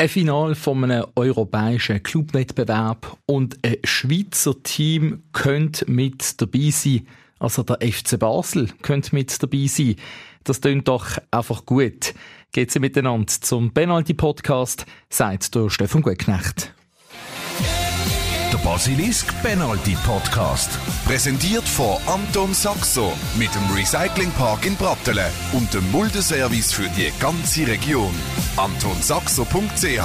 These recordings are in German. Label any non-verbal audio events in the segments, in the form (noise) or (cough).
Ein Final von einem europäischen Clubwettbewerb und ein Schweizer Team könnte mit dabei sein. Also der FC Basel könnte mit dabei sein. Das klingt doch einfach gut. Geht sie miteinander zum Penalty-Podcast, sagt der Stefan Gutknecht. Der Basilisk Penalty Podcast. Präsentiert von Anton Saxo mit dem Recyclingpark in Brattelen und dem Muldeservice für die ganze Region. AntonSaxo.ch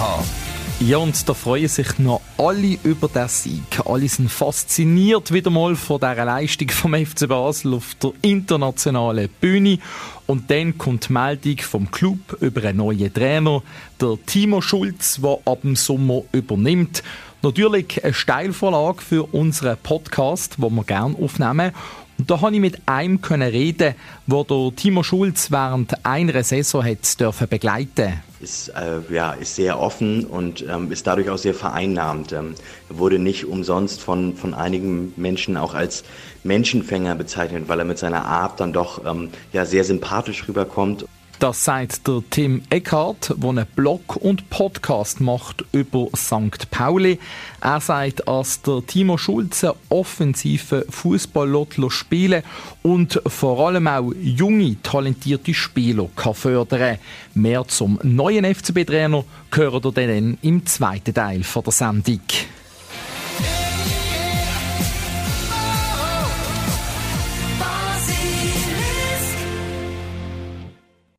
ja, und da freuen sich noch alle über den Sieg. Alle sind fasziniert wieder mal von dieser Leistung vom FC Basel auf der internationalen Bühne. Und dann kommt die Meldung vom Club über einen neuen Trainer, der Timo Schulz, der ab dem Sommer übernimmt. Natürlich eine Steilvorlage für unseren Podcast, den wir gerne aufnehmen. Und da konnte ich mit einem reden, wo der Timo Schulz während einer Saison hat dürfen begleiten ist, äh, ja, ist sehr offen und ähm, ist dadurch auch sehr vereinnahmend. Ähm, wurde nicht umsonst von, von einigen Menschen auch als Menschenfänger bezeichnet, weil er mit seiner Art dann doch ähm, ja, sehr sympathisch rüberkommt. Das sagt der Tim Eckhardt, der einen Blog und Podcast macht über St. Pauli. Er sagt, dass der Timo Schulze offensive Fußball spielen und vor allem auch junge, talentierte Spieler kann fördern Mehr zum neuen FCB-Trainer hören ihr dann im zweiten Teil der Sendung.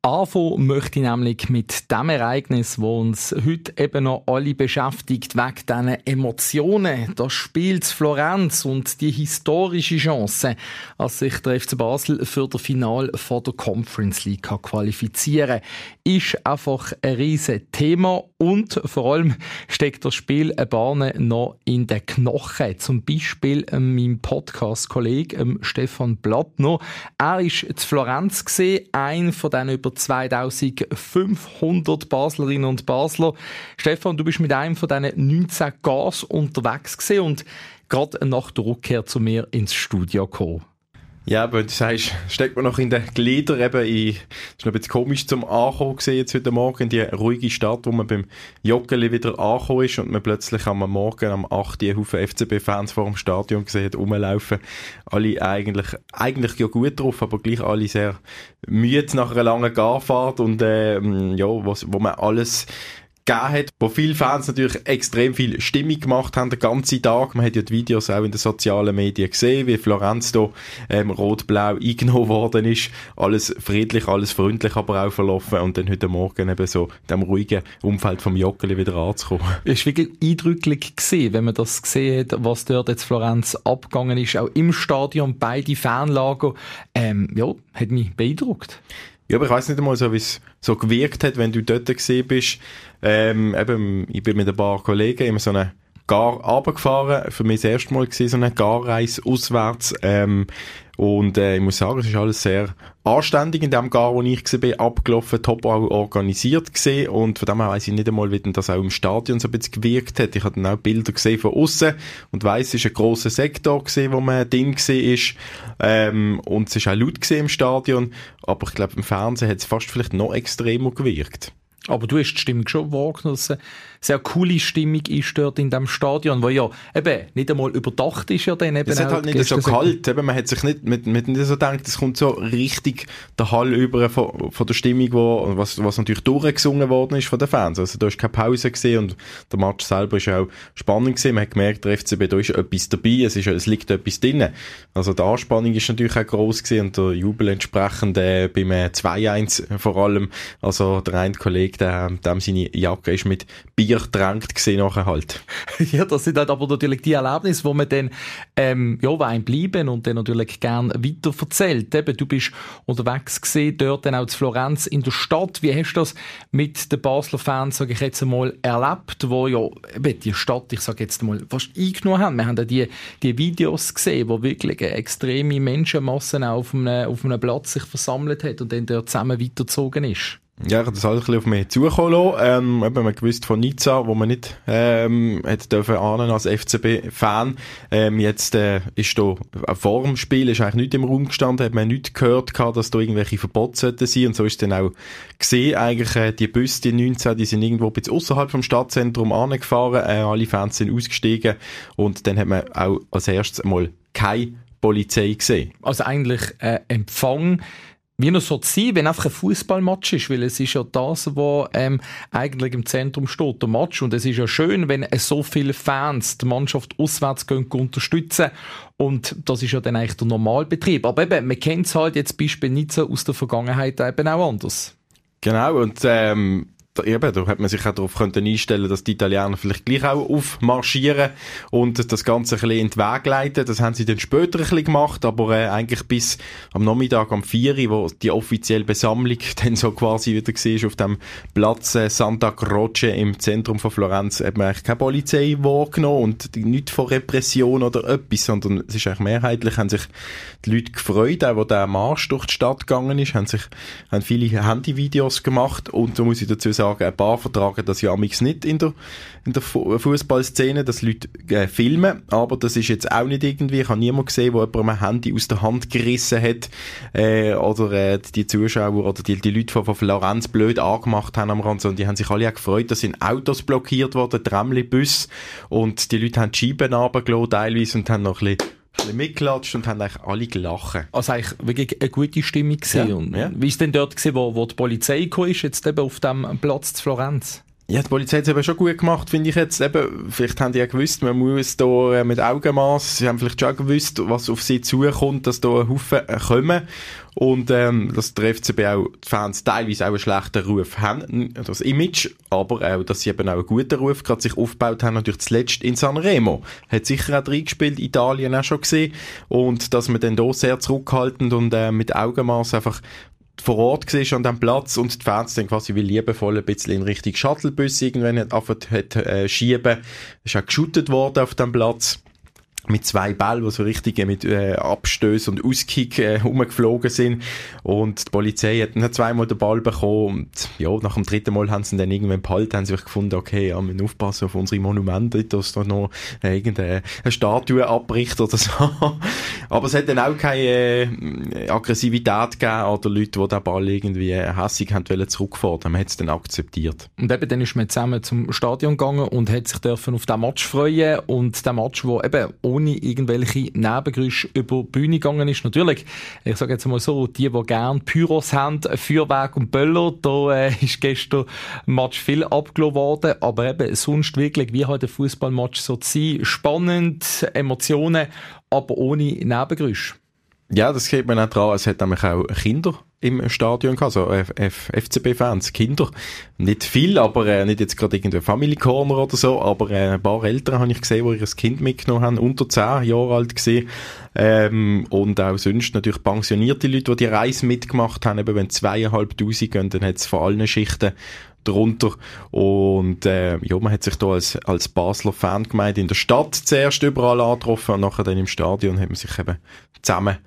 Anfangen möchte ich nämlich mit dem Ereignis, wo uns heute eben noch alle beschäftigt, wegen diesen Emotionen. Das Spiel zu Florenz und die historische Chance, als sich der FC Basel für das Final von der Conference League qualifizieren kann, ist einfach ein riesiges Thema und vor allem steckt das Spiel ein Bahn noch in den Knochen. Zum Beispiel ähm, mein Podcast-Kollege ähm, Stefan Blattner. Er ist zu Florenz gesehen, ein von den über 2500 Baslerinnen und Basler. Stefan, du bist mit einem von diesen 19 Gas unterwegs gesehen und gerade nach der Rückkehr zu mir ins Studio gekommen. Ja, aber du sagst, steckt man noch in den Gliedern eben in, ist noch ein bisschen komisch zum Ankommen gesehen jetzt heute Morgen, in die ruhige Stadt, wo man beim Joggeli wieder angekommen ist und man plötzlich am Morgen am 8. Haufen FCB-Fans vor dem Stadion gesehen hat, rumlaufen. Alle eigentlich, eigentlich ja gut drauf, aber gleich alle sehr müde nach einer langen Garfahrt und, äh, ja, was, wo man alles gegeben hat, wo viele Fans natürlich extrem viel Stimmung gemacht haben den ganzen Tag. Man hat ja die Videos auch in den sozialen Medien gesehen, wie Florenz da ähm, rot-blau eingenommen worden ist. Alles friedlich, alles freundlich aber auch verlaufen und dann heute Morgen eben so dem ruhigen Umfeld vom Joggeli wieder anzukommen. Es war wirklich eindrücklich gesehen, wenn man das gesehen hat, was dort jetzt Florenz abgegangen ist, auch im Stadion, beide Fanlager. Ähm, ja, hat mich beeindruckt. Ja, aber ich weiß nicht einmal so, wie es so gewirkt hat, wenn du dort gesehen bist. Ähm, eben, ich bin mit ein paar Kollegen immer so eine Gar runtergefahren. Für mich das erste Mal gewesen, so eine Garreise auswärts. Ähm, und äh, ich muss sagen, es ist alles sehr anständig in dem Gar, wo ich war, abgelaufen, top organisiert gesehen und von dem her weiss ich nicht einmal, wie denn das auch im Stadion so ein bisschen gewirkt hat. Ich habe dann auch Bilder gesehen von außen und weiss, es ist ein grosser Sektor gesehen, wo man drin ist ähm, und es ist auch laut im Stadion, aber ich glaube im Fernsehen hat es fast vielleicht noch extremer gewirkt. Aber du hast die Stimmung schon wahrgenommen, eine sehr coole Stimmung ist dort in dem Stadion, wo ja eben nicht einmal überdacht ist ja dann eben Es hat halt nicht so kalt, eben, man hat sich nicht, mit, mit nicht so gedacht, es kommt so richtig der Hall über von, von der Stimmung, wo, was, was natürlich durchgesungen worden ist von den Fans. Also da ist keine Pause gesehen und der Match selber ist auch spannend gesehen. Man hat gemerkt, der FCB, da ist etwas dabei, es, ist, es liegt etwas drin. Also die Anspannung ist natürlich auch gross gesehen und der Jubel entsprechend äh, beim 2-1 vor allem. Also der eine Kollege der, dem seine Jacke ist mit Bier drängt gesehen nachher halt. (laughs) ja, das sind halt aber natürlich die Erlebnisse, wo man dann, ähm, ja, einem bleiben und dann natürlich gern weiter erzählt. Eben, du bist unterwegs gesehen, dort dann auch zu Florenz in der Stadt. Wie hast du das mit den Basler Fans, sage ich jetzt einmal, erlebt, wo ja eben die Stadt, ich sage jetzt einmal, fast eingenommen haben? Wir haben ja die, die Videos gesehen, wo wirklich eine extreme Menschenmasse auf einem, auf einem Platz sich versammelt hat und dann dort zusammen weitergezogen ist. Ja, ich das alles ein bisschen auf mich zukommen lassen. Ähm, man gewusst von Nizza, wo man nicht ähm, hätte dürfen ahnen als FCB-Fan. Ähm, jetzt äh, ist da vor dem Spiel ist eigentlich nicht im Raum gestanden, hat man nicht gehört gehabt, dass da irgendwelche Verbote sollten sein. Und so ist dann auch gesehen, eigentlich äh, die Busse, die 19, die sind irgendwo ein bisschen außerhalb vom Stadtzentrum angefahren. Äh, alle Fans sind ausgestiegen und dann hat man auch als erstes mal keine Polizei gesehen. Also eigentlich äh, Empfang wie noch so sein, wenn einfach ein Fußballmatch ist, weil es ist ja das, was ähm, eigentlich im Zentrum steht, der Match. Und es ist ja schön, wenn so viele Fans die Mannschaft auswärts gehen, unterstützen. Und das ist ja dann eigentlich der Normalbetrieb. Aber eben, man kennt es halt jetzt Beispiel so aus der Vergangenheit eben auch anders. Genau, und ähm, eben, da hat man sich auch darauf können einstellen dass die Italiener vielleicht gleich auch aufmarschieren und das Ganze ein bisschen in den Weg leiten. Das haben sie dann später ein bisschen gemacht, aber äh, eigentlich bis am Nachmittag am 4 wo die offizielle Besammlung (laughs) dann so quasi wieder war auf dem Platz äh, Santa Croce im Zentrum von Florenz, hat man eigentlich keine Polizei wahrgenommen und nicht von Repression oder etwas, sondern es ist eigentlich mehrheitlich, haben sich die Leute gefreut, auch wo der Marsch durch die Stadt gegangen ist, haben sich haben viele Handyvideos gemacht und da muss ich dazu sagen, sagen, ein paar vertragen das ja nicht in der, in der Fußballszene, dass Leute äh, filmen, aber das ist jetzt auch nicht irgendwie, ich habe niemanden gesehen, der jemand ein Handy aus der Hand gerissen hat äh, oder äh, die Zuschauer oder die, die Leute von, von Florenz blöd angemacht haben am Rand, sondern die haben sich alle auch gefreut, dass sind Autos blockiert worden, Tramli, Bus und die Leute haben die Scheiben runtergelassen teilweise und haben noch ein bisschen bisschen mitgelatscht und haben eigentlich alle gelacht. Also eigentlich wirklich eine gute Stimmung gesehen. Ja, und ja. Wie ist denn dort gewesen, wo, wo die Polizei gekommen ist, jetzt eben auf dem Platz zu Florenz? Ja, die Polizei hat es eben schon gut gemacht, finde ich jetzt. Eben, vielleicht haben die ja gewusst, man muss da äh, mit Augenmaß, sie haben vielleicht schon gewusst, was auf sie zukommt, dass da ein Haufen äh, kommen. Und ähm, dass der FCB auch die Fans teilweise auch einen schlechten Ruf haben, das Image, aber auch, dass sie eben auch einen guten Ruf gerade sich aufgebaut haben, natürlich zuletzt in Sanremo. Hat sicher auch reingespielt, Italien auch schon gesehen. Und dass man dann da sehr zurückhaltend und äh, mit Augenmaß einfach vor Ort war an dem Platz und die Fans dann quasi wie liebevoll ein bisschen in Richtung Shuttlebus irgendwann hat, hat äh, schieben. Ist auch geschootet worden auf dem Platz mit zwei Bällen, die so richtig mit äh, Abstößen und Auskick äh, rumgeflogen sind. Und die Polizei hat dann zweimal den Ball bekommen. Und ja, nach dem dritten Mal haben sie dann irgendwann behalten, haben sich gefunden, okay, ja, wir müssen aufpassen auf unsere Monumente, dass da noch äh, irgendeine Statue abbricht oder so. (laughs) Aber es hat dann auch keine äh, Aggressivität gegeben oder Leute, die den Ball irgendwie äh, hässig haben wollen zurückfordern. Man hat es dann akzeptiert. Und eben dann ist man zusammen zum Stadion gegangen und hat sich dürfen auf den Match freuen und der Match, wo eben ohne irgendwelche Nebengeräusche über die Bühne gegangen ist. Natürlich, ich sage jetzt mal so, die, die gerne Pyros haben, Feuerwerk und Böller, da äh, (laughs) ist gestern Match viel abgelassen worden, aber eben sonst wirklich, wie halt ein Fußballmatch so sein, spannend, Emotionen, aber ohne Nebengeräusche. Ja, das geht mir auch dran. Es hat nämlich auch Kinder im Stadion gehabt, also FCB-Fans, Kinder. Nicht viel, aber äh, nicht jetzt gerade irgendein Family Corner oder so, aber äh, ein paar Eltern habe ich gesehen, die ihr Kind mitgenommen haben, unter 10 Jahre alt gesehen. Ähm, und auch sonst natürlich pensionierte Leute, die die Reise mitgemacht haben, eben wenn zweieinhalbtausend gehen, dann hat es von allen Schichten drunter. Und äh, ja, man hat sich da als, als Basler Fangemeinde in der Stadt zuerst überall angetroffen und nachher dann im Stadion hat man sich eben zusammen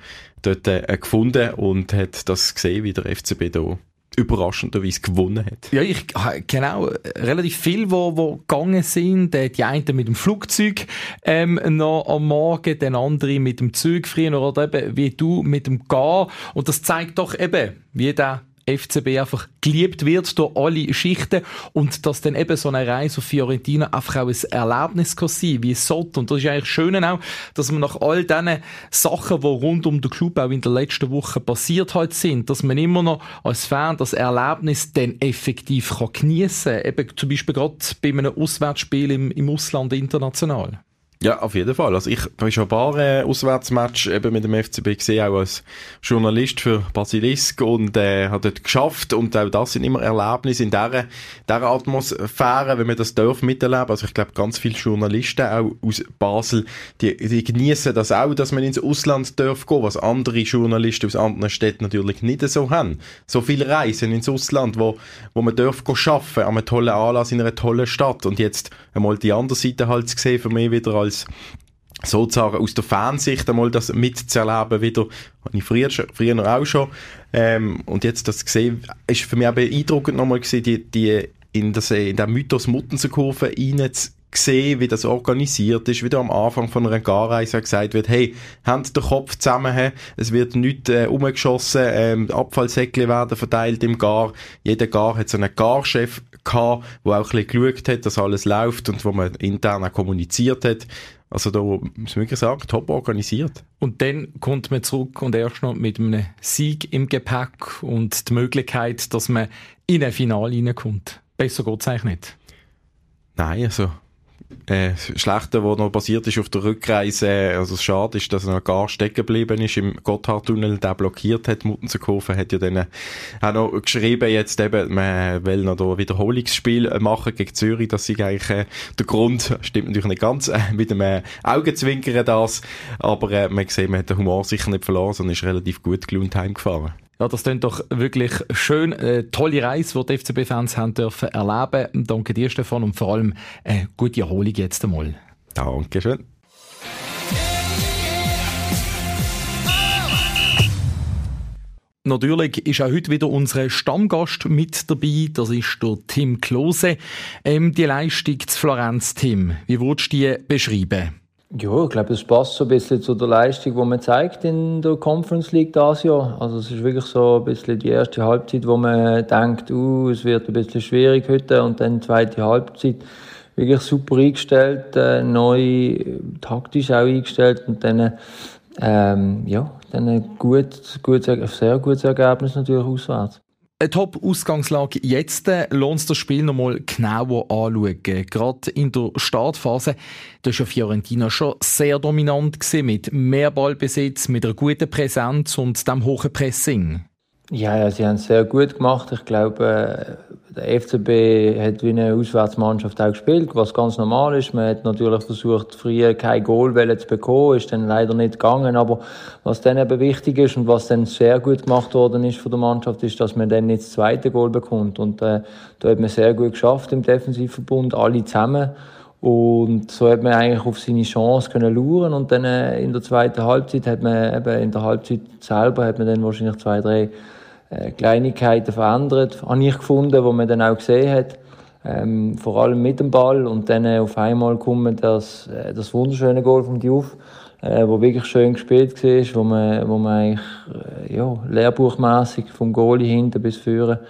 dort äh, gefunden und hat das gesehen, wie der FCB da überraschenderweise gewonnen hat. Ja, ich genau relativ viel, wo wo gegangen sind. Die einen mit dem Flugzeug ähm, noch am Morgen, den anderen mit dem Zug früher oder eben wie du mit dem Gehen. Und das zeigt doch eben, wie der FCB einfach geliebt wird durch alle Schichten und dass dann eben so eine Reise auf Fiorentina einfach auch ein Erlebnis kann sein, wie es sollte. Und das ist eigentlich schön auch, dass man nach all diesen Sachen, die rund um den Club auch in der letzten Woche passiert halt sind, dass man immer noch als Fan das Erlebnis dann effektiv kann geniessen kann. Eben zum Beispiel gerade bei einem Auswärtsspiel im, im Ausland international. Ja, auf jeden Fall. Also ich habe schon ein paar äh, Auswärtsmatch eben mit dem FCB gesehen, auch als Journalist für Basilisk und äh, hat dort geschafft und auch das sind immer Erlebnisse in dieser, dieser Atmosphäre, wenn man das darf miterleben. Also ich glaube, ganz viele Journalisten auch aus Basel, die, die genießen das auch, dass man ins Ausland darf gehen, was andere Journalisten aus anderen Städten natürlich nicht so haben. So viele Reisen ins Ausland, wo, wo man darf arbeiten, an einem tollen Anlass in einer tollen Stadt und jetzt einmal die andere Seite halt zu sehen, für mich wieder als als sozusagen aus der Fansicht einmal das mitzuerleben wieder, habe ich früher, früher auch schon, ähm, und jetzt das gesehen, ist für mich auch beeindruckend nochmal gesehen, die, die in, das, in der Mythos Muttenserkurve rein zu gesehen, wie das organisiert ist, wie da am Anfang von einer Garreise gesagt wird, hey, habt den Kopf zusammen, es wird nichts äh, umgeschossen, ähm, Abfallsäckchen werden verteilt im Gar, jeder Gar hat so einen Garchef gehabt, der auch ein bisschen geschaut hat, dass alles läuft und wo man intern auch kommuniziert hat. Also da muss man wirklich sagen, top organisiert. Und dann kommt man zurück und erst noch mit einem Sieg im Gepäck und die Möglichkeit, dass man in ein Finale reinkommt. Besser geht es eigentlich nicht. Nein, also äh, Schlechte, was noch passiert ist auf der Rückreise, also schade ist, dass er noch gar stecken geblieben ist im Gotthardtunnel, der blockiert hat. Muttensenkofen hat ja dann auch noch geschrieben, jetzt eben, man will noch ein Wiederholungsspiel machen gegen Zürich, das ist eigentlich äh, der Grund, stimmt natürlich nicht ganz, äh, mit einem äh, Augenzwinkern das, aber äh, man sieht, man hat den Humor sicher nicht verloren, sondern ist relativ gut gelaunt heimgefahren. Ja, das klingt doch wirklich schön. Äh, tolle Reise, die die FCB-Fans haben dürfen erleben. Danke dir, Stefan, und vor allem äh, gute Erholung jetzt einmal. Dankeschön. Natürlich ist auch heute wieder unser Stammgast mit dabei. Das ist der Tim Klose. Ähm, die Leistung zu Florenz, Tim, wie würdest du die beschreiben? Ja, ich glaube, es passt so ein bisschen zu der Leistung, die man zeigt in der Conference League dieses Jahr. Also es ist wirklich so ein bisschen die erste Halbzeit, wo man denkt, uh, es wird ein bisschen schwierig heute und dann die zweite Halbzeit wirklich super eingestellt, äh, neu taktisch auch eingestellt und dann ähm, ja, dann ein gut, gut, sehr gutes Ergebnis natürlich auswärts. Eine Top-Ausgangslage jetzt. Äh, lohnt es das Spiel nochmal genauer anschauen. Gerade in der Startphase, da war Fiorentina schon sehr dominant gewesen, mit mehr Ballbesitz, mit einer guten Präsenz und dem hohen Pressing. Ja, sie haben es sehr gut gemacht. Ich glaube, der FCB hat wie eine Auswärtsmannschaft auch gespielt, was ganz normal ist. Man hat natürlich versucht, früher kein Goal zu bekommen, ist dann leider nicht gegangen. Aber was dann eben wichtig ist und was dann sehr gut gemacht worden ist von der Mannschaft, ist, dass man dann nicht das zweite Goal bekommt. Und äh, da hat man sehr gut geschafft im Defensivverbund, alle zusammen. Und so hat man eigentlich auf seine Chance können luren und dann äh, in der zweiten Halbzeit hat man eben in der Halbzeit selber hat man dann wahrscheinlich zwei, drei äh, Kleinigkeiten verändert, habe ich gefunden, wo man dann auch gesehen hat. Ähm, vor allem mit dem Ball und dann äh, auf einmal kommt das, äh, das wunderschöne Goal vom Diouf, äh, wo wirklich schön gespielt war, wo man, wo man eigentlich äh, ja, lehrbuchmässig vom Goalie hinten bis vorne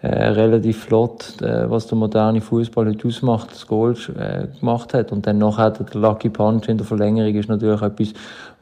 äh, relativ flott, äh, was der moderne Fußball heute ausmacht, das Goal äh, gemacht hat. Und dann nachher der Lucky Punch in der Verlängerung ist natürlich etwas,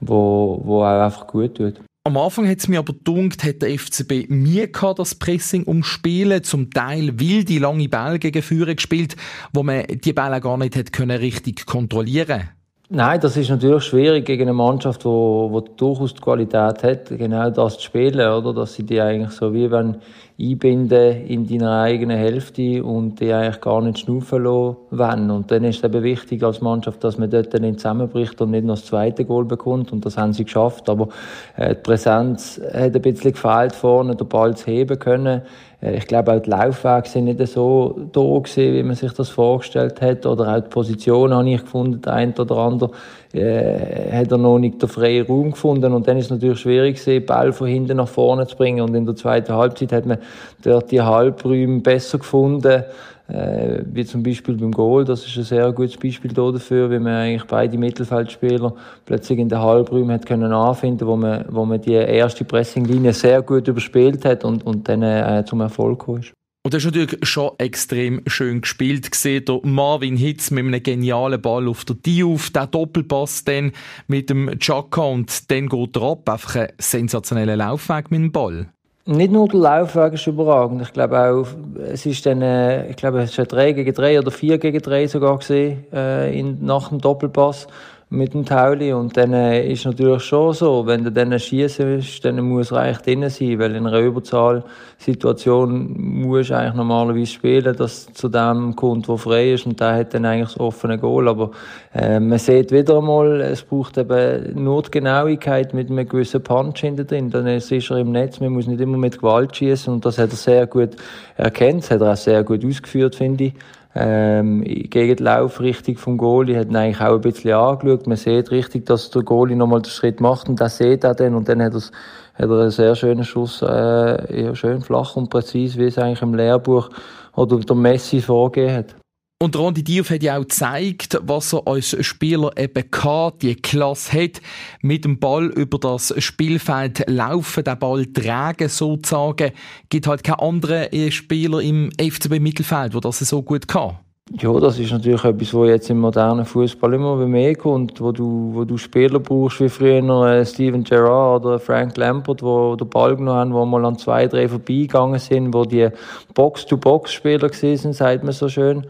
wo, wo auch einfach gut tut. Am Anfang hat es mir aber gedacht, hat der FCB Mühe das Pressing umspielen, zum Teil wilde, lange Bälle gegen Führer gespielt, wo man die Bälle gar nicht hat können richtig kontrollieren Nein, das ist natürlich schwierig gegen eine Mannschaft, die wo, wo durchaus die Qualität hat, genau das zu spielen, oder? Dass sie die eigentlich so wie wenn einbinden in deiner eigenen Hälfte und die eigentlich gar nicht schnaufen lassen wollen. Und dann ist es eben wichtig als Mannschaft, dass man dort nicht zusammenbricht und nicht noch das zweite Goal bekommt. Und das haben sie geschafft. Aber äh, die Präsenz hat ein bisschen gefehlt vorne, den Ball zu heben können. Äh, ich glaube, auch die Laufwege sind nicht so da gewesen, wie man sich das vorgestellt hat. Oder auch die Position habe ich gefunden, der eine oder andere äh, hat er noch nicht den freien Raum gefunden. Und dann ist es natürlich schwierig gewesen, Ball von hinten nach vorne zu bringen. Und in der zweiten Halbzeit hat man dort die Halbräume besser gefunden. Äh, wie zum Beispiel beim Goal, das ist ein sehr gutes Beispiel dafür, wie man eigentlich beide Mittelfeldspieler plötzlich in den Halbräumen hat können anfinden, wo man, wo man die erste Pressinglinie sehr gut überspielt hat und, und dann äh, zum Erfolg gekommen ist. Und das ist natürlich schon extrem schön gespielt gesehen. Der Marvin Hitz mit einem genialen Ball auf der Diouf, der Doppelpass dann mit dem Chaka und dann geht er ab. Einfach ein sensationeller Laufweg mit dem Ball. Nicht nur der Laufweg ist überragend. Ich glaube auch, es ist dann, äh, ich glaube, es war 3 gegen 3 oder 4 gegen 3 sogar gesehen, äh, in, nach dem Doppelpass mit dem Tauli. Und dann äh, ist natürlich schon so, wenn du dann schießen willst, dann muss er eigentlich drin sein, weil in einer Überzahlsituation musst du eigentlich normalerweise spielen, dass zu dem kommt, der frei ist und der hat dann eigentlich das offene Goal. Aber äh, man sieht wieder einmal, es braucht eben nur die Genauigkeit mit einem gewissen Punch hinter drin. Dann ist er im Netz, man muss nicht immer mit Gewalt schießen und das hat er sehr gut erkannt, das hat er auch sehr gut ausgeführt, finde ich. Ähm, gegen die Laufrichtung vom Goalie, hat ihn eigentlich auch ein bisschen angeschaut. Man sieht richtig, dass der Goalie nochmal den Schritt macht und das sieht er dann und dann hat, hat er einen sehr schönen Schuss, äh, ja, schön flach und präzise, wie es eigentlich im Lehrbuch oder der Messi vorgegeben hat. Und Rondi Diouf hat ja auch gezeigt, was er als Spieler eben kann, die Klasse hat, mit dem Ball über das Spielfeld laufen, den Ball tragen sozusagen. Gibt halt keinen anderen Spieler im FCB Mittelfeld, der das so gut kann. Ja, das ist natürlich etwas, was jetzt im modernen Fußball immer mehr kommt, wo du, wo du Spieler brauchst, wie früher äh, Steven Gerrard oder Frank Lampert, wo den Ball genommen haben, wo mal an zwei, drei vorbeigegangen sind, wo die Box-to-Box-Spieler sind, sagt man so schön.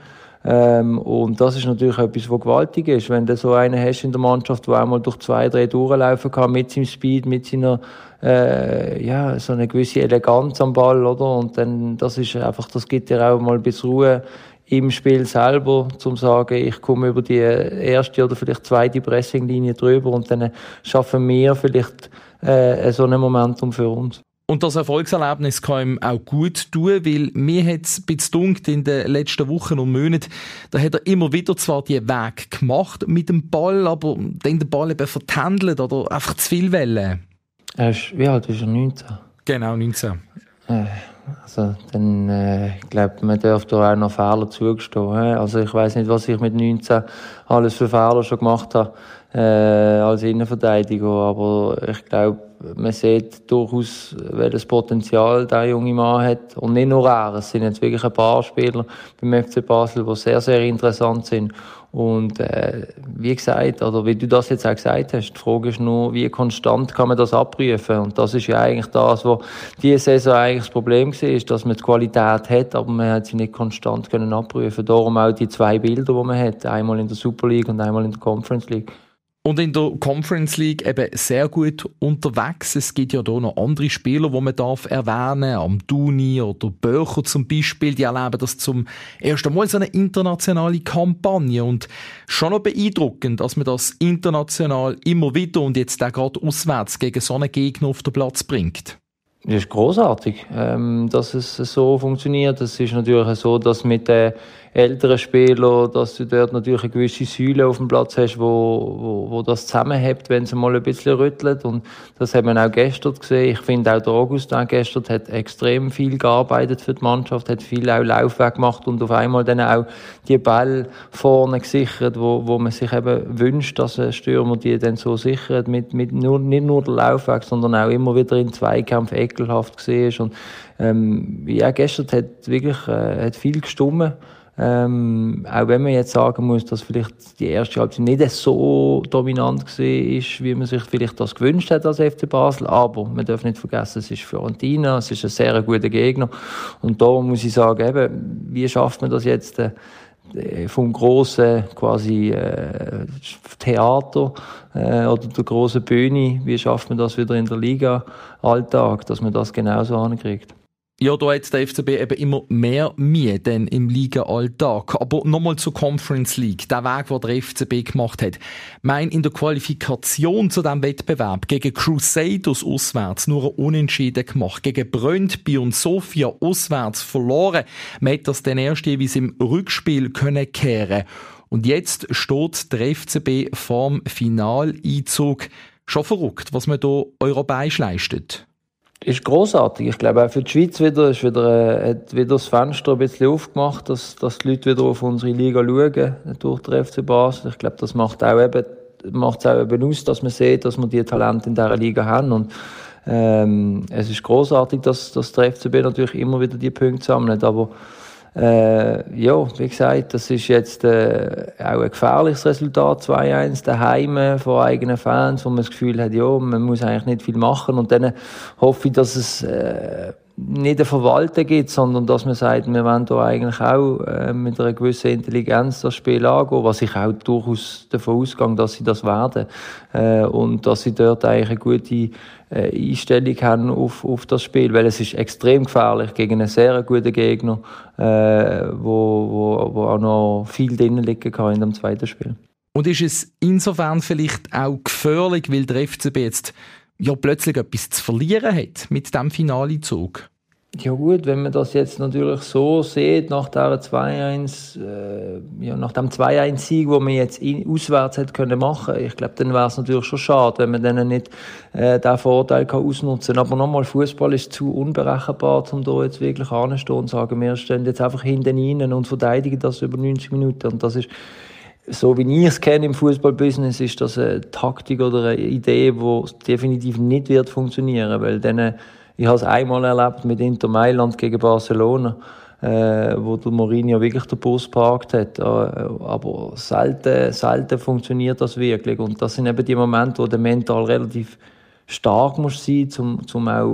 Ähm, und das ist natürlich etwas, was gewaltig ist. Wenn du so einen hast in der Mannschaft, der einmal durch zwei, drei durchlaufen kann, mit seinem Speed, mit seiner, äh, ja, so eine gewisse Eleganz am Ball, oder? Und dann, das ist einfach, das gibt dir auch mal bisschen Ruhe im Spiel selber, zum sagen, ich komme über die erste oder vielleicht zweite Pressinglinie drüber und dann schaffen wir vielleicht äh, so ein Momentum für uns. Und das Erfolgserlebnis kann ihm auch gut tun, weil mir hat es ein bisschen in den letzten Wochen und Monaten, da hat er immer wieder zwar die Weg gemacht mit dem Ball, aber dann den Ball eben vertändelt oder einfach zu viel Welle. Er ist, wie alt ist er? 19? Genau, 19. Äh, also, dann, äh, ich glaube, man darf da auch noch Fehler zugestehen. He? Also, ich weiß nicht, was ich mit 19 alles für Fehler schon gemacht habe, äh, als Innenverteidiger, aber ich glaube, man sieht durchaus, welches Potenzial der junge Mann hat. Und nicht nur er, es sind jetzt wirklich ein paar Spieler beim FC Basel, die sehr, sehr interessant sind. Und äh, wie gesagt, oder wie du das jetzt auch gesagt hast, die Frage ist nur, wie konstant kann man das abprüfen? Und das ist ja eigentlich das, was diese Saison eigentlich das Problem war, dass man die Qualität hat, aber man hat sie nicht konstant können abprüfen. Darum auch die zwei Bilder, die man hat, einmal in der Super League und einmal in der Conference League. Und in der Conference League eben sehr gut unterwegs. Es gibt ja da noch andere Spieler, die man darf erwähnen Am Duni oder Böcher zum Beispiel. Die erleben das zum ersten Mal so eine internationale Kampagne. Und schon noch beeindruckend, dass man das international immer wieder und jetzt auch gerade auswärts gegen so einen Gegner auf den Platz bringt. Das ist großartig, ähm, dass es so funktioniert. Es ist natürlich so, dass mit den älteren Spielern, dass du dort natürlich eine gewisse Säule auf dem Platz hast, wo, wo, wo das zusammenhält, wenn sie mal ein bisschen rüttelt. Und das haben wir auch gestern gesehen. Ich finde auch der August gestern hat extrem viel gearbeitet für die Mannschaft, hat viel auch Laufweg gemacht und auf einmal dann auch die Ball vorne gesichert, wo, wo man sich eben wünscht, dass ein Stürmer die dann so sichert, mit, mit nur, nicht nur der Laufweg, sondern auch immer wieder in Zweikampf ekelhaft gesehen ist. Und, ähm, ja, gestern hat wirklich, äh, hat viel gestummen. Ähm, auch wenn man jetzt sagen muss, dass vielleicht die erste Halbzeit nicht so dominant war, wie man sich vielleicht das gewünscht hat als FC Basel. Aber man darf nicht vergessen, es ist Fiorentina, es ist ein sehr guter Gegner. Und da muss ich sagen, eben, wie schafft man das jetzt, äh, vom großen quasi äh, Theater äh, oder der großen Bühne, wie schafft man das wieder in der Liga Alltag, dass man das genauso ankriegt? Ja, da hat der FCB eben immer mehr Mühe denn im Liga-Alltag. Aber nochmal zur Conference League. Der Weg, den der FCB gemacht hat. Mein in der Qualifikation zu diesem Wettbewerb gegen Crusaders auswärts nur ein Unentschieden gemacht. Gegen Brøndby und Sofia auswärts verloren. Man hat das dann erst jeweils im Rückspiel können kehren. Und jetzt steht der FCB vorm Finaleinzug. Schon verrückt, was man hier europäisch leistet ist großartig. Ich glaube auch für die Schweiz wieder ist wieder äh, hat wieder das Fenster ein bisschen aufgemacht, dass, dass die Leute wieder auf unsere Liga schauen durch den FC Basel. Ich glaube, das macht auch eben macht es auch eben aus, dass man sieht, dass wir die Talente in dieser Liga haben und ähm, es ist großartig, dass, dass der FCB natürlich immer wieder die Punkte sammelt, aber äh, ja, wie gesagt, das ist jetzt äh, auch ein gefährliches Resultat, 2-1 daheim vor eigenen Fans, wo man das Gefühl hat, ja, man muss eigentlich nicht viel machen. Und dann hoffe ich, dass es äh, nicht ein Verwalten gibt, sondern dass man sagt, wir wollen da eigentlich auch äh, mit einer gewissen Intelligenz das Spiel angehen, was ich auch durchaus davon ausgehe, dass sie das werden äh, und dass sie dort eigentlich eine gute äh, Einstellung haben auf, auf das Spiel, weil es ist extrem gefährlich gegen einen sehr guten Gegner, äh, wo, wo, wo auch noch viel drinnen liegen kann in dem zweiten Spiel. Und ist es insofern vielleicht auch gefährlich, weil der FCB jetzt ja plötzlich etwas zu verlieren hat mit dem Finalezug? Ja gut, wenn man das jetzt natürlich so sieht, nach der 2-1, äh, ja, nach dem 2-1-Sieg, wo man jetzt in, auswärts hätte können machen, ich glaube, dann wäre es natürlich schon schade, wenn man dann nicht äh, diesen Vorteil kann ausnutzen kann. Aber nochmal, Fußball ist zu unberechenbar, um da jetzt wirklich anzustehen und sagen, wir stehen jetzt einfach hinten rein und verteidigen das über 90 Minuten. Und das ist so wie ich es kenne im Fußballbusiness, ist das eine Taktik oder eine Idee, die definitiv nicht wird funktionieren, weil dann ich habe es einmal erlebt mit Inter Mailand gegen Barcelona, äh, wo der Mourinho wirklich den Bus parkt hat. Äh, aber selten, selten funktioniert das wirklich. Und das sind eben die Momente, wo der mental relativ stark muss sein, zum, zum auch,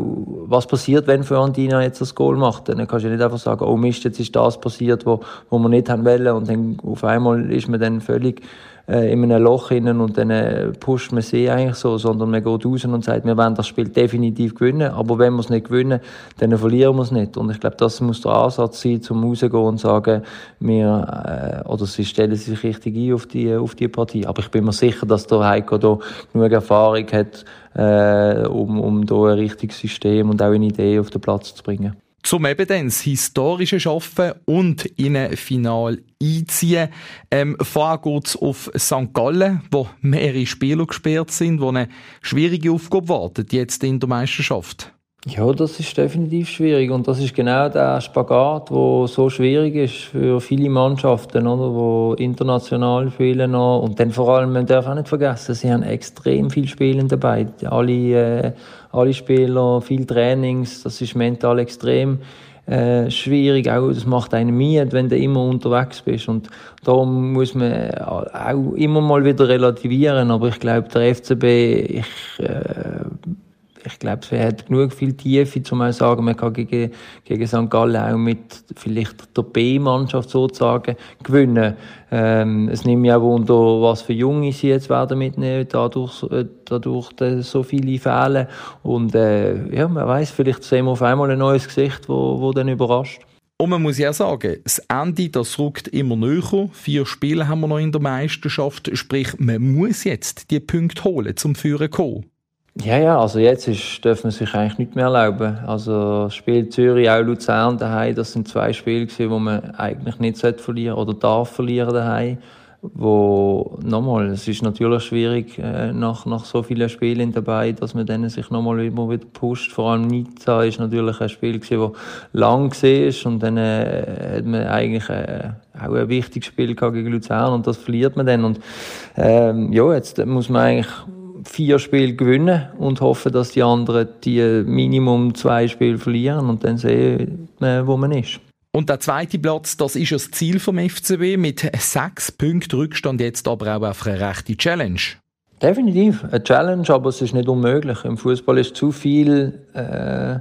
was passiert, wenn Fiorentina jetzt das Goal macht. Dann kannst du nicht einfach sagen, oh Mist, jetzt ist das passiert, wo, wo wir nicht haben wollen. Und dann auf einmal ist man dann völlig äh, in einem Loch hinein und dann äh, pusht man sie eigentlich so, sondern man geht raus und sagt, wir wollen das Spiel definitiv gewinnen, aber wenn wir es nicht gewinnen, dann verlieren wir es nicht. Und ich glaube, das muss der Ansatz sein, zum rausgehen und sagen, wir, äh, oder sie stellen sich richtig ein auf die, auf die Partie. Aber ich bin mir sicher, dass der Heiko da genug Erfahrung hat, äh, um, um da ein richtiges System und auch eine Idee auf den Platz zu bringen zum eben dann das historische Schaffen und in ein Final einziehen. Ähm, vorher geht's auf St. Gallen, wo mehrere Spieler gesperrt sind, wo eine schwierige Aufgabe wartet, jetzt in der Meisterschaft. Ja, das ist definitiv schwierig und das ist genau der Spagat, wo so schwierig ist für viele Mannschaften, oder, wo international spielen noch und dann vor allem, man darf auch nicht vergessen, sie haben extrem viel Spielen dabei, alle, äh, alle Spieler, viel Trainings, das ist mental extrem äh, schwierig, auch. Das macht einen müde, wenn du immer unterwegs bist. Und darum muss man auch immer mal wieder relativieren, aber ich glaube, der FCB, ich äh, ich glaube, es hat genug viel Tiefe, um zu sagen, man kann gegen, gegen St. Gallen auch mit vielleicht der B-Mannschaft sozusagen gewinnen. Ähm, es nimmt mich auch wunder, was für Junge sie jetzt werden mitnehmen, dadurch, äh, dadurch so viele fehlen. Und äh, ja, man weiß, vielleicht sehen wir auf einmal ein neues Gesicht, wo, wo dann überrascht. Und man muss ja sagen, das Ende, das rückt immer näher. Vier Spiele haben wir noch in der Meisterschaft. Sprich, man muss jetzt die Punkte holen, zum Führen kommen. Ja, ja, also jetzt ist, dürfen wir sich eigentlich nicht mehr erlauben. Also Spiel Zürich, auch Luzern daheim, das sind zwei Spiele gewesen, wo man eigentlich nicht verlieren oder darf verlieren daheim. Wo, nochmal, es ist natürlich schwierig, äh, nach, nach so vielen Spielen dabei, dass man dann sich nochmal immer wieder pusht. Vor allem Nizza ist natürlich ein Spiel gewesen, das lang war und dann äh, hat man eigentlich äh, auch ein wichtiges Spiel gegen Luzern und das verliert man dann. Und ähm, ja, jetzt muss man eigentlich vier Spiele gewinnen und hoffen, dass die anderen die Minimum zwei Spiele verlieren und dann sehen wir, wo man ist. Und der zweite Platz, das ist das Ziel vom FCB mit sechs Punkten Rückstand jetzt aber auch auf eine rechte Challenge. Definitiv eine Challenge, aber es ist nicht unmöglich. Im Fußball ist zu viel äh,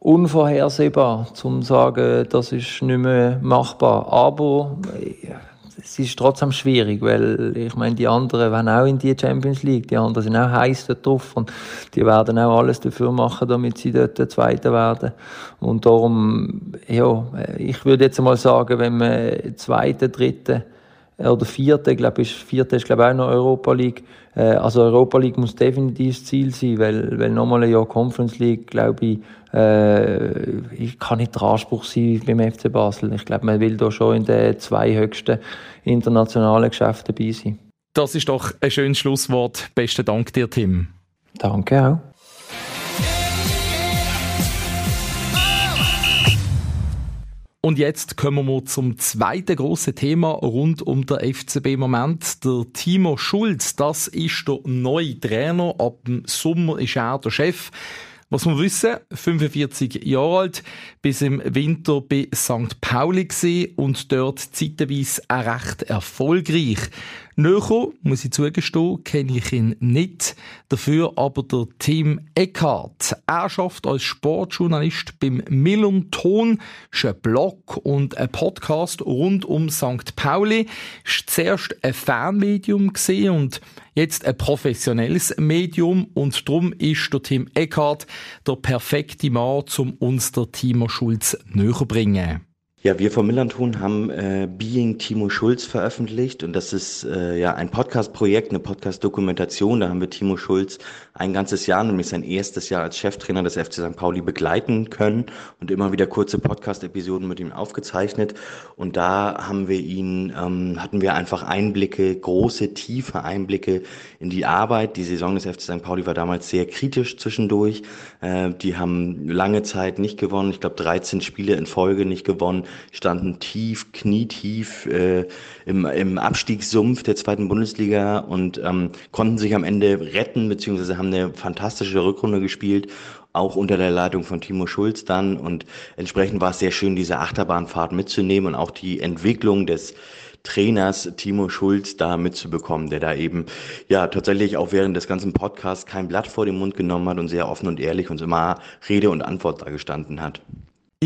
unvorhersehbar, zum zu sagen, das ist nicht mehr machbar. Aber äh, es ist trotzdem schwierig, weil ich meine, die anderen wollen auch in die Champions League, die anderen sind auch heiß dort drauf und die werden auch alles dafür machen, damit sie dort der Zweite werden. Und darum, ja, ich würde jetzt mal sagen, wenn man Zweite, Dritte oder Vierte, glaube ich, Vierte ist glaube ich auch noch Europa League. Äh, also Europa League muss definitiv das Ziel sein, weil, weil nochmal ein Jahr Conference League, glaube ich, äh, ich kann nicht der Anspruch sein beim FC Basel. Ich glaube, man will da schon in den zwei höchsten internationalen Geschäften dabei sein. Das ist doch ein schönes Schlusswort. Besten Dank dir, Tim. Danke auch. Und jetzt kommen wir zum zweiten grossen Thema rund um den FCB Moment. Der Timo Schulz, das ist der neue Trainer. Ab dem Sommer ist er der Chef. Was wir wissen, 45 Jahre alt, bis im Winter bei St. Pauli gesehen und dort zeitweise auch recht erfolgreich. Näher, muss ich zugestehen, kenne ich ihn nicht. Dafür aber der Tim Eckhardt. Er schafft als Sportjournalist beim Millon Ton, ist ein Blog und ein Podcast rund um St. Pauli. Ist zuerst ein Fanmedium gesehen und jetzt ein professionelles Medium und darum ist der Tim Eckhardt der perfekte Mann, um uns der Timo Schulz näher zu bringen. Ja, wir vom Millanton haben äh, Being Timo Schulz veröffentlicht und das ist äh, ja ein Podcast-Projekt, eine Podcast-Dokumentation. Da haben wir Timo Schulz ein ganzes Jahr, nämlich sein erstes Jahr als Cheftrainer des FC St. Pauli begleiten können und immer wieder kurze Podcast-Episoden mit ihm aufgezeichnet. Und da haben wir ihn, ähm, hatten wir einfach Einblicke, große, tiefe Einblicke in die Arbeit. Die Saison des FC St. Pauli war damals sehr kritisch zwischendurch. Äh, die haben lange Zeit nicht gewonnen. Ich glaube, 13 Spiele in Folge nicht gewonnen standen tief, knietief äh, im, im Abstiegssumpf der zweiten Bundesliga und ähm, konnten sich am Ende retten, beziehungsweise haben eine fantastische Rückrunde gespielt auch unter der Leitung von Timo Schulz dann und entsprechend war es sehr schön, diese Achterbahnfahrt mitzunehmen und auch die Entwicklung des Trainers Timo Schulz da mitzubekommen, der da eben ja tatsächlich auch während des ganzen Podcasts kein Blatt vor den Mund genommen hat und sehr offen und ehrlich uns immer Rede und Antwort da gestanden hat.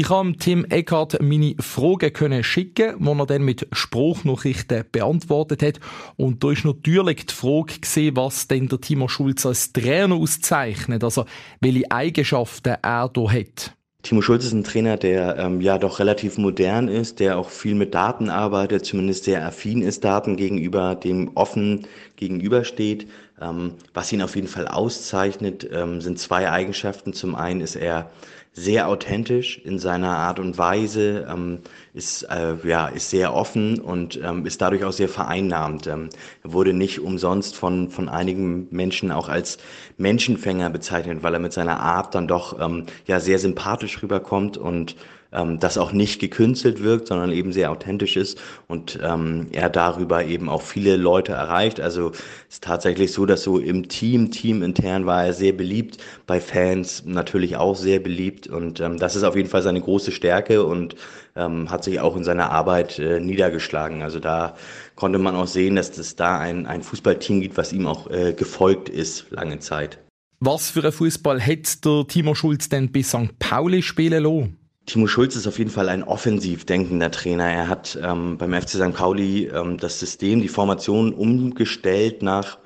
Ich habe Tim Eckhardt meine Fragen können schicken, die er dann mit Spruchnachrichten beantwortet hat. Und da ist natürlich die Frage gesehen, was denn der Timo Schulz als Trainer auszeichnet, also welche Eigenschaften er da hat. Timo Schulz ist ein Trainer, der ähm, ja doch relativ modern ist, der auch viel mit Daten arbeitet, zumindest sehr affin ist, Daten gegenüber dem offen gegenübersteht. Ähm, was ihn auf jeden Fall auszeichnet, ähm, sind zwei Eigenschaften. Zum einen ist er sehr authentisch in seiner Art und Weise, ähm, ist, äh, ja, ist sehr offen und ähm, ist dadurch auch sehr vereinnahmend. Ähm, er wurde nicht umsonst von, von einigen Menschen auch als Menschenfänger bezeichnet, weil er mit seiner Art dann doch ähm, ja, sehr sympathisch rüberkommt und ähm, das auch nicht gekünstelt wirkt, sondern eben sehr authentisch ist und ähm, er darüber eben auch viele Leute erreicht. Also es ist tatsächlich so, dass so im Team, Team intern war er sehr beliebt, bei Fans natürlich auch sehr beliebt und ähm, das ist auf jeden Fall seine große Stärke und ähm, hat sich auch in seiner Arbeit äh, niedergeschlagen. Also da konnte man auch sehen, dass es da ein, ein Fußballteam gibt, was ihm auch äh, gefolgt ist lange Zeit. Was für ein Fußball hätte der Timo Schulz denn bis St. Pauli spielen lassen? Timo Schulz ist auf jeden Fall ein offensiv denkender Trainer. Er hat ähm, beim FC St. Pauli ähm, das System, die Formation umgestellt nach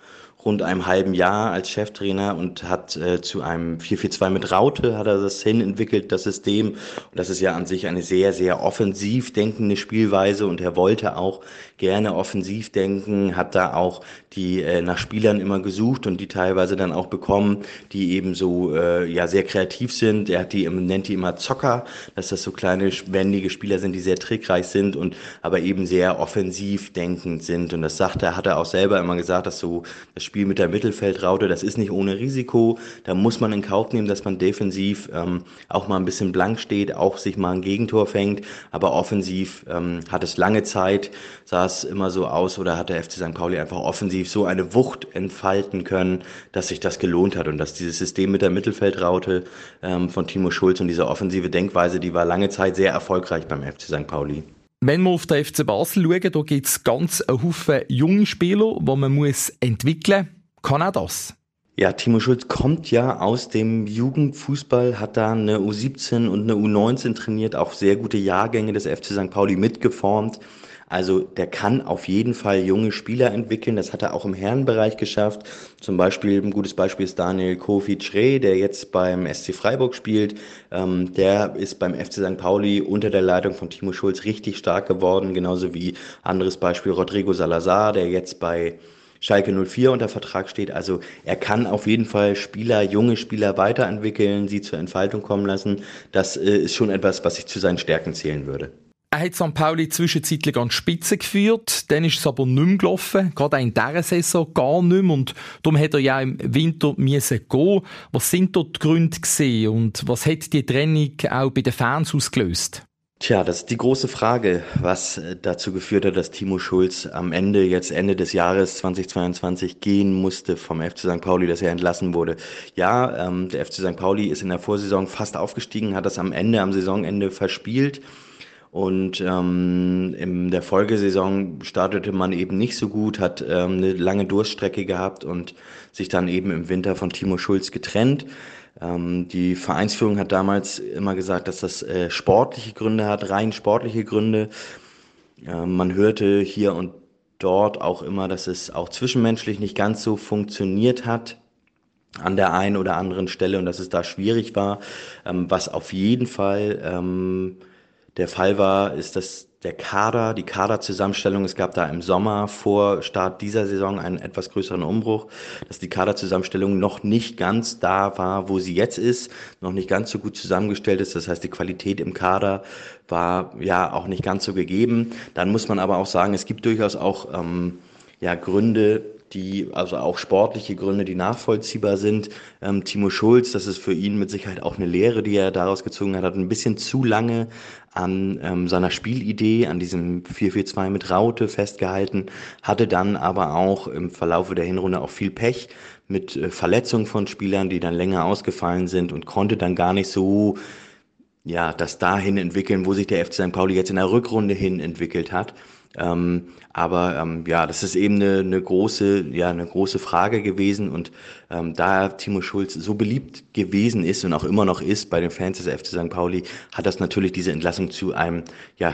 rund einem halben Jahr als Cheftrainer und hat äh, zu einem 4-4-2 mit Raute hat er das hin entwickelt, das System. Und das ist ja an sich eine sehr, sehr offensiv denkende Spielweise und er wollte auch gerne offensiv denken, hat da auch die äh, nach Spielern immer gesucht und die teilweise dann auch bekommen, die eben so äh, ja sehr kreativ sind. Er hat die nennt die immer Zocker, dass das so kleine wendige Spieler sind, die sehr trickreich sind und aber eben sehr offensiv denkend sind. Und das sagt er, hat er auch selber immer gesagt, dass so das Spiel mit der Mittelfeldraute, das ist nicht ohne Risiko. Da muss man in Kauf nehmen, dass man defensiv ähm, auch mal ein bisschen blank steht, auch sich mal ein Gegentor fängt. Aber offensiv ähm, hat es lange Zeit, sah es immer so aus oder hat der FC St. Pauli einfach offensiv so eine Wucht entfalten können, dass sich das gelohnt hat und dass dieses System mit der Mittelfeldraute ähm, von Timo Schulz und diese offensive Denkweise, die war lange Zeit sehr erfolgreich beim FC St. Pauli. Wenn wir auf den FC Basel schauen, da gibt es ganz einen Haufen junge Spieler, die man muss entwickeln muss. Kann auch das? Ja, Timo Schulz kommt ja aus dem Jugendfußball, hat da eine U17 und eine U19 trainiert, auch sehr gute Jahrgänge des FC St. Pauli mitgeformt. Also der kann auf jeden Fall junge Spieler entwickeln. Das hat er auch im Herrenbereich geschafft. Zum Beispiel, ein gutes Beispiel ist Daniel Kofi Schrey, der jetzt beim SC Freiburg spielt. Ähm, der ist beim FC St. Pauli unter der Leitung von Timo Schulz richtig stark geworden. Genauso wie anderes Beispiel Rodrigo Salazar, der jetzt bei Schalke 04 unter Vertrag steht. Also er kann auf jeden Fall Spieler, junge Spieler weiterentwickeln, sie zur Entfaltung kommen lassen. Das äh, ist schon etwas, was ich zu seinen Stärken zählen würde. Er hat St. Pauli zwischenzeitlich an die Spitze geführt, dann ist es aber nicht mehr gelaufen, gerade auch in dieser Saison gar nicht mehr und darum hat er ja im Winter müssen gehen. Was sind dort die Gründe gewesen und was hat die Trennung auch bei den Fans ausgelöst? Tja, das ist die große Frage, was dazu geführt hat, dass Timo Schulz am Ende, jetzt Ende des Jahres 2022 gehen musste vom FC St. Pauli, dass er entlassen wurde. Ja, ähm, der FC St. Pauli ist in der Vorsaison fast aufgestiegen, hat das am Ende, am Saisonende verspielt. Und ähm, in der Folgesaison startete man eben nicht so gut, hat ähm, eine lange Durststrecke gehabt und sich dann eben im Winter von Timo Schulz getrennt. Ähm, die Vereinsführung hat damals immer gesagt, dass das äh, sportliche Gründe hat, rein sportliche Gründe. Ähm, man hörte hier und dort auch immer, dass es auch zwischenmenschlich nicht ganz so funktioniert hat an der einen oder anderen Stelle und dass es da schwierig war, ähm, was auf jeden Fall ähm, der Fall war, ist, dass der Kader, die Kaderzusammenstellung, es gab da im Sommer vor Start dieser Saison einen etwas größeren Umbruch, dass die Kaderzusammenstellung noch nicht ganz da war, wo sie jetzt ist, noch nicht ganz so gut zusammengestellt ist. Das heißt, die Qualität im Kader war ja auch nicht ganz so gegeben. Dann muss man aber auch sagen, es gibt durchaus auch ähm, ja, Gründe, die, also auch sportliche Gründe, die nachvollziehbar sind. Ähm, Timo Schulz, das ist für ihn mit Sicherheit auch eine Lehre, die er daraus gezogen hat, hat ein bisschen zu lange an ähm, seiner Spielidee, an diesem 4-4-2 mit Raute festgehalten, hatte dann aber auch im Verlaufe der Hinrunde auch viel Pech mit äh, Verletzungen von Spielern, die dann länger ausgefallen sind und konnte dann gar nicht so ja, das dahin entwickeln, wo sich der FC St. Pauli jetzt in der Rückrunde hin entwickelt hat. Ähm, aber ähm, ja, das ist eben eine, eine große, ja, eine große Frage gewesen und ähm, da Timo Schulz so beliebt gewesen ist und auch immer noch ist bei den Fans des FC St. Pauli, hat das natürlich diese Entlassung zu einem ja,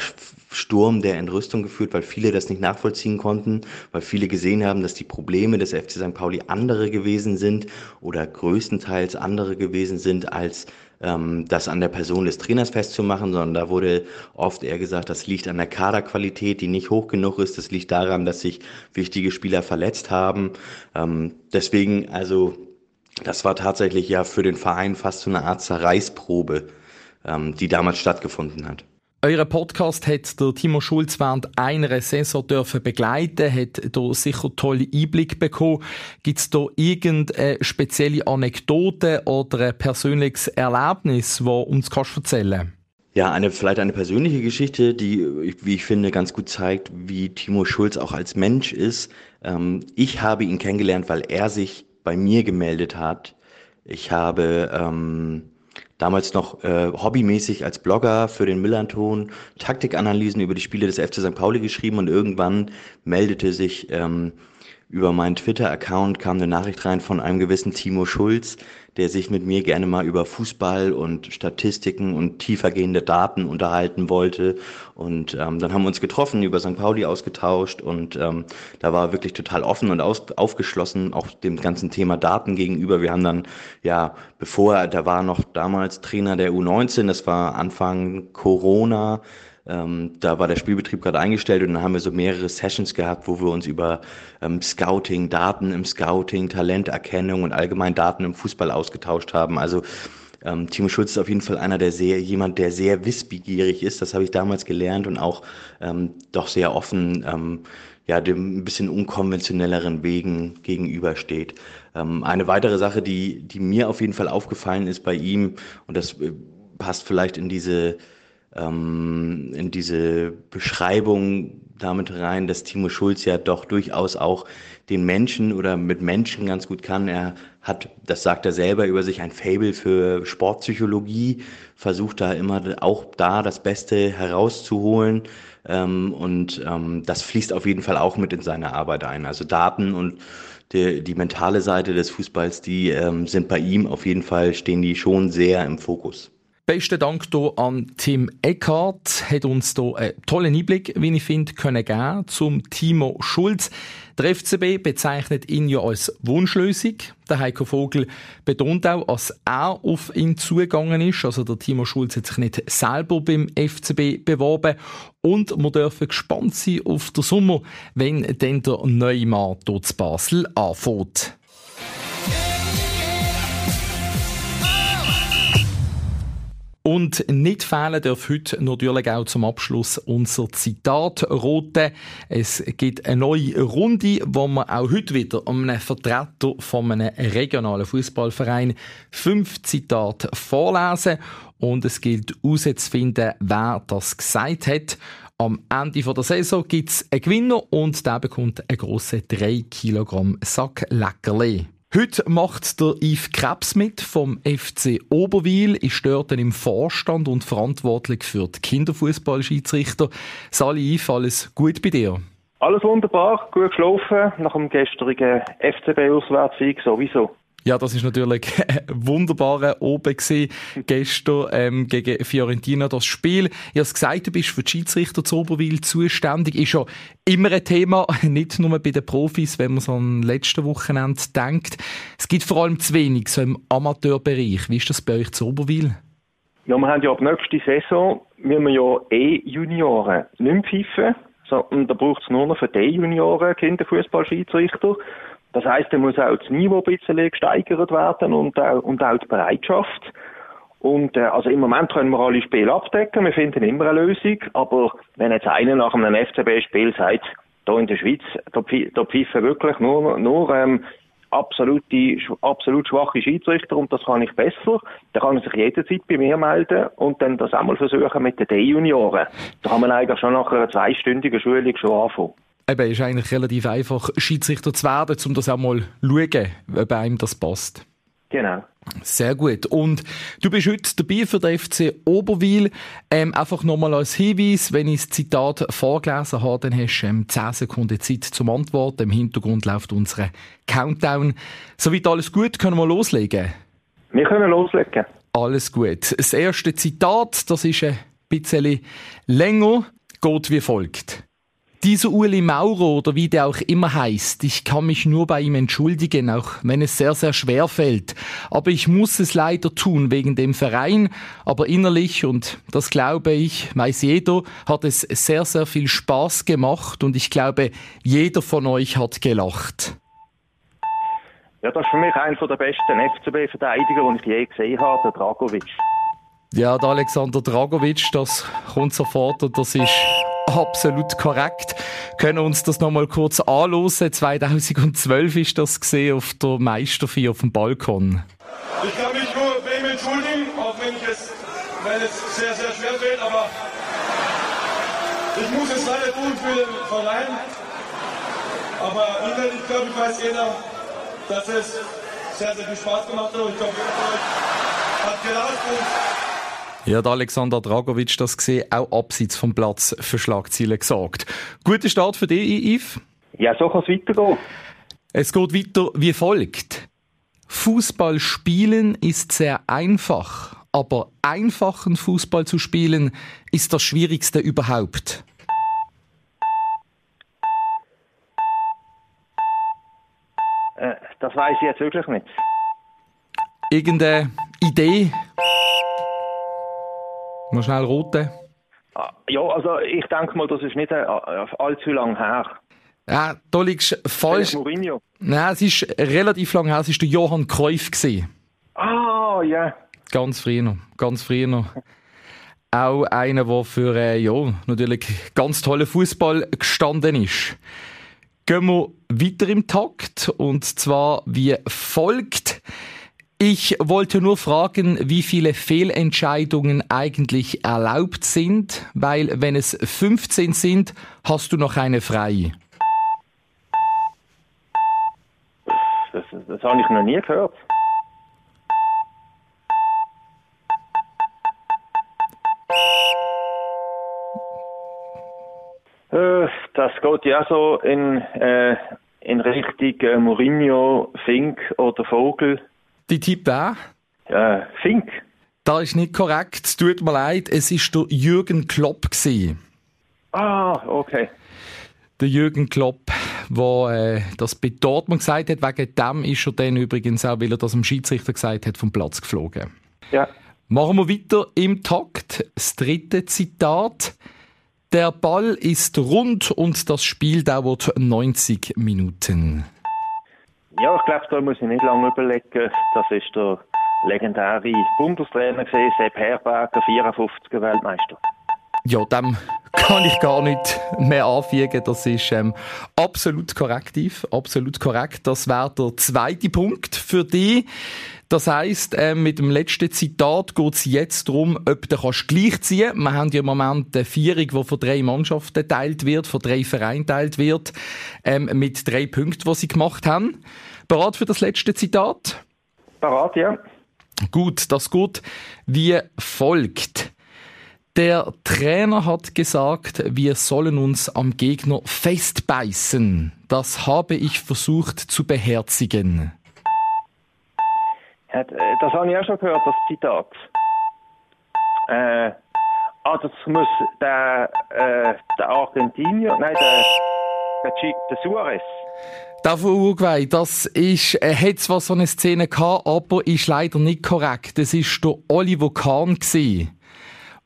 Sturm der Entrüstung geführt, weil viele das nicht nachvollziehen konnten, weil viele gesehen haben, dass die Probleme des FC St. Pauli andere gewesen sind oder größtenteils andere gewesen sind als ähm, das an der Person des Trainers festzumachen, sondern da wurde oft eher gesagt, das liegt an der Kaderqualität, die nicht hoch genug ist. Das liegt daran, dass sich wichtige Spieler verletzt haben. Ähm, deswegen, also, das war tatsächlich ja für den Verein fast so eine Art Zerreißprobe, ähm, die damals stattgefunden hat. Euren Podcast hat der Timo Schulz während einer Saison dürfen begleiten, hat da sicher tolle Einblick bekommen. Gibt es da irgendeine spezielle Anekdote oder ein persönliches Erlebnis, das uns kannst erzählen ja, eine, vielleicht eine persönliche Geschichte, die, wie ich finde, ganz gut zeigt, wie Timo Schulz auch als Mensch ist. Ähm, ich habe ihn kennengelernt, weil er sich bei mir gemeldet hat. Ich habe ähm, damals noch äh, hobbymäßig als Blogger für den Millanton Taktikanalysen über die Spiele des FC St. Pauli geschrieben und irgendwann meldete sich ähm, über meinen Twitter-Account kam eine Nachricht rein von einem gewissen Timo Schulz, der sich mit mir gerne mal über Fußball und Statistiken und tiefergehende Daten unterhalten wollte. Und ähm, dann haben wir uns getroffen, über St. Pauli ausgetauscht und ähm, da war wirklich total offen und aus, aufgeschlossen, auch dem ganzen Thema Daten gegenüber. Wir haben dann, ja, bevor er, da war noch damals Trainer der U19, das war Anfang Corona, ähm, da war der Spielbetrieb gerade eingestellt und dann haben wir so mehrere Sessions gehabt, wo wir uns über ähm, Scouting, Daten im Scouting, Talenterkennung und allgemein Daten im Fußball ausgetauscht haben. Also ähm, Timo Schulz ist auf jeden Fall einer, der sehr, jemand, der sehr wissbegierig ist. Das habe ich damals gelernt und auch ähm, doch sehr offen, ähm, ja, dem ein bisschen unkonventionelleren Wegen gegenübersteht. Ähm, eine weitere Sache, die, die mir auf jeden Fall aufgefallen ist bei ihm, und das äh, passt vielleicht in diese ähm, in diese Beschreibung damit rein, dass Timo Schulz ja doch durchaus auch den Menschen oder mit Menschen ganz gut kann. Er hat, das sagt er selber über sich, ein Fable für Sportpsychologie, versucht da immer auch da das Beste herauszuholen. Ähm, und ähm, das fließt auf jeden Fall auch mit in seine Arbeit ein. Also Daten und die, die mentale Seite des Fußballs, die ähm, sind bei ihm auf jeden Fall, stehen die schon sehr im Fokus. Besten Dank hier an Tim Eckhardt. Hat uns hier einen tollen Einblick, wie ich finde, können geben zum Timo Schulz. Der FCB bezeichnet ihn ja als Wunschlösung. Der Heiko Vogel betont auch, dass er auf ihn zugegangen ist. Also der Timo Schulz hat sich nicht selber beim FCB beworben. Und wir dürfen gespannt sein auf den Sommer, wenn dann der neue Mann dort zu Basel anfängt. Und nicht fehlen darf heute natürlich auch zum Abschluss unser Zitat Rote. Es gibt eine neue Runde, wo wir auch heute wieder einem Vertreter von einem regionalen Fußballverein fünf Zitate vorlesen. Und es gilt herauszufinden, wer das gesagt hat. Am Ende der Saison gibt es einen Gewinner und der bekommt einen grossen 3 Kilogramm Sack Leckerli. Heute macht der Yves Krebs mit vom FC Oberwil, ist dort im Vorstand und verantwortlich für die Kinderfußballschiedsrichter. Sali Yves, alles gut bei dir? Alles wunderbar, gut geschlafen, nach dem gestrigen FCB-Auswärtssieg sowieso. Ja, das ist natürlich (laughs) ein wunderbarer oben gestern ähm, gegen Fiorentina das Spiel. Ich habe gesagt, du bist für die Schiedsrichter zu Oberwil zuständig. Ist ja immer ein Thema, (laughs) nicht nur bei den Profis, wenn man so an letzten Wochenende denkt. Es gibt vor allem zu wenig so im Amateurbereich. Wie ist das bei euch zu Oberwil? Ja, wir haben ja ab nächste Saison, müssen wir ja E-Junioren nicht mehr pfeifen, sondern da braucht es nur noch für die E-Junioren Kinderfußball-Schiedsrichter. Das heisst, da muss auch das Niveau ein bisschen gesteigert werden und auch, und auch die Bereitschaft. Und äh, also im Moment können wir alle Spiele abdecken, wir finden immer eine Lösung, aber wenn jetzt einer nach einem FCB-Spiel sagt, da in der Schweiz, da, da pfeifen wirklich nur, nur ähm, absolute, absolut schwache Schiedsrichter und das kann ich besser, dann kann er sich jederzeit bei mir melden und dann das einmal versuchen mit den D-Junioren. Da kann man eigentlich schon nach einer zweistündigen Schulung schon anfangen. Eben, ist eigentlich relativ einfach, Schiedsrichter zu werden, um das auch mal zu schauen, ob einem das passt. Genau. Sehr gut. Und du bist heute dabei für den FC Oberwil. Ähm, einfach nochmal als Hinweis, wenn ich das Zitat vorgelesen habe, dann hast du ähm, 10 Sekunden Zeit zum Antworten. Im Hintergrund läuft unsere Countdown. Soweit alles gut, können wir loslegen? Wir können loslegen. Alles gut. Das erste Zitat, das ist ein bisschen länger, geht wie folgt. Dieser Uli Maurer oder wie der auch immer heißt, ich kann mich nur bei ihm entschuldigen, auch wenn es sehr, sehr schwer fällt. Aber ich muss es leider tun wegen dem Verein. Aber innerlich, und das glaube ich, weiß jeder, hat es sehr, sehr viel Spaß gemacht und ich glaube, jeder von euch hat gelacht. Ja, das ist für mich einer der besten FCB-Verteidiger, den ich je gesehen habe, der Dragovic. Ja, der Alexander Dragovic, das kommt sofort und das ist absolut korrekt. Können uns das nochmal kurz anschauen. 2012 ist das gesehen auf der Meisterfeier auf dem Balkon. Ich kann mich nur bei ihm entschuldigen, auch wenn, ich es, wenn es sehr, sehr schwer fällt, aber ich muss es leider tun für den Verein. Aber innerlich, glaube ich, weiß jeder, dass es sehr, sehr viel Spaß gemacht hat ich glaube, jeder von hat gelacht ja, der Alexander Dragovic das gesehen, auch abseits vom Platz für Schlagzeilen gesorgt. Guter Start für dich, Yves? Ja, so kann es weitergehen. Es geht weiter wie folgt. Fußball spielen ist sehr einfach, aber einfachen Fußball zu spielen ist das Schwierigste überhaupt. Äh, das weiß ich jetzt wirklich nicht. Irgendeine Idee, Mal schnell roten. Ah, ja, also ich denke mal, das ist nicht äh, allzu lang her. Ja, da liegst du falsch. Mourinho? Nein, es ist relativ lang her. Es war der Johann Cruyff. Gewesen. Ah, ja. Yeah. Ganz früher noch. Ganz früher noch. Auch einer, der für äh, ja, natürlich ganz tollen Fußball gestanden ist. Gehen wir weiter im Takt und zwar wie folgt. Ich wollte nur fragen, wie viele Fehlentscheidungen eigentlich erlaubt sind, weil wenn es 15 sind, hast du noch eine frei. Das, das habe ich noch nie gehört. Äh, das geht ja so in, äh, in Richtung äh, Mourinho, Fink oder Vogel. Die Tipp auch? Äh, Fink. Das ist nicht korrekt. Es tut mir leid. Es war der Jürgen Klopp. Gewesen. Ah, okay. Der Jürgen Klopp, der äh, das bei Dortmund gesagt hat, wegen dem ist er dann übrigens auch, weil er das dem Schiedsrichter gesagt hat, vom Platz geflogen. Ja. Machen wir weiter im Takt. Das dritte Zitat. Der Ball ist rund und das Spiel dauert 90 Minuten. Ja, ich glaube, da muss ich nicht lange überlegen. Das ist der legendäre Bundestrainer Sepp Herberger, 54er Weltmeister. Ja, dem kann ich gar nicht mehr anfügen. Das ist ähm, absolut korrekt, absolut korrekt. Das wäre der zweite Punkt für dich. Das heisst, äh, mit dem letzten Zitat geht es jetzt darum, ob du kannst gleichziehen kannst. Wir haben ja im Moment eine Vierung, die von drei Mannschaften teilt wird, von drei Vereinen teilt wird, ähm, mit drei Punkten, die sie gemacht haben. Bereit für das letzte Zitat? Bereit, ja. Gut, das geht wie folgt. Der Trainer hat gesagt, wir sollen uns am Gegner festbeißen. Das habe ich versucht zu beherzigen. Äh, das habe ich auch schon gehört, das Zitat. Äh, ah, das muss der, äh, der Argentinier, nein, der, Der, der Suarez. Der von Uruguay, das ist, er hat zwar so eine Szene gehabt, aber ist leider nicht korrekt. Das ist der Oliver Kahn gewesen,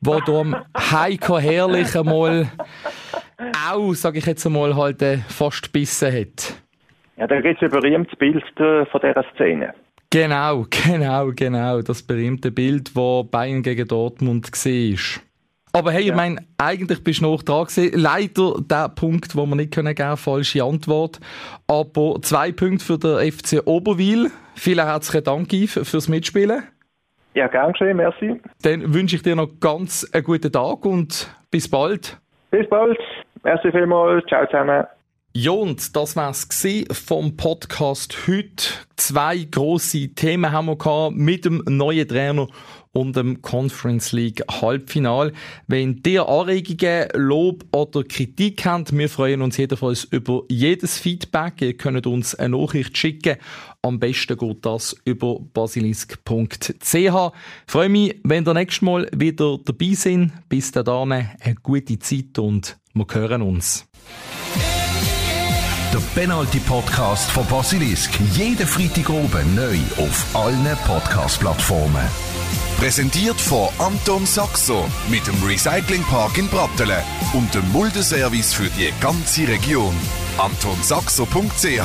wo da am Heiko Herrlich einmal auch, sage ich jetzt einmal, halt äh, fast gebissen hat. Ja, da gibt es ein berühmtes Bild äh, von dieser Szene. Genau, (laughs) genau, genau. Das berühmte Bild, wo Bayern gegen Dortmund war. Aber hey, ich meine, eigentlich bist du noch dran gewesen. Leider der Punkt, wo wir nicht können geben, falsche Antwort. Aber zwei Punkte für den FC Oberwil. Vielen herzlichen Dank, Yves, fürs Mitspielen. Ja, gern geschehen, merci. Dann wünsche ich dir noch ganz einen guten Tag und bis bald. Bis bald. Merci vielmals. Ciao zusammen. Ja, und das war's vom Podcast heute. Zwei grosse Themen haben wir gehabt mit dem neuen Trainer und dem Conference League Halbfinal. Wenn ihr Anregungen, Lob oder Kritik habt, wir freuen uns jedenfalls über jedes Feedback. Ihr könnt uns eine Nachricht schicken. Am besten geht das über basilisk.ch. freue mich, wenn ihr nächstes Mal wieder dabei sind. Bis dahin eine gute Zeit und wir hören uns. Der Penalty Podcast von Basilisk. Jeden Freitag oben neu auf allen Podcast-Plattformen. Präsentiert von Anton Saxo mit dem Recyclingpark in Brattelen und dem Muldeservice für die ganze Region. AntonSaxo.ch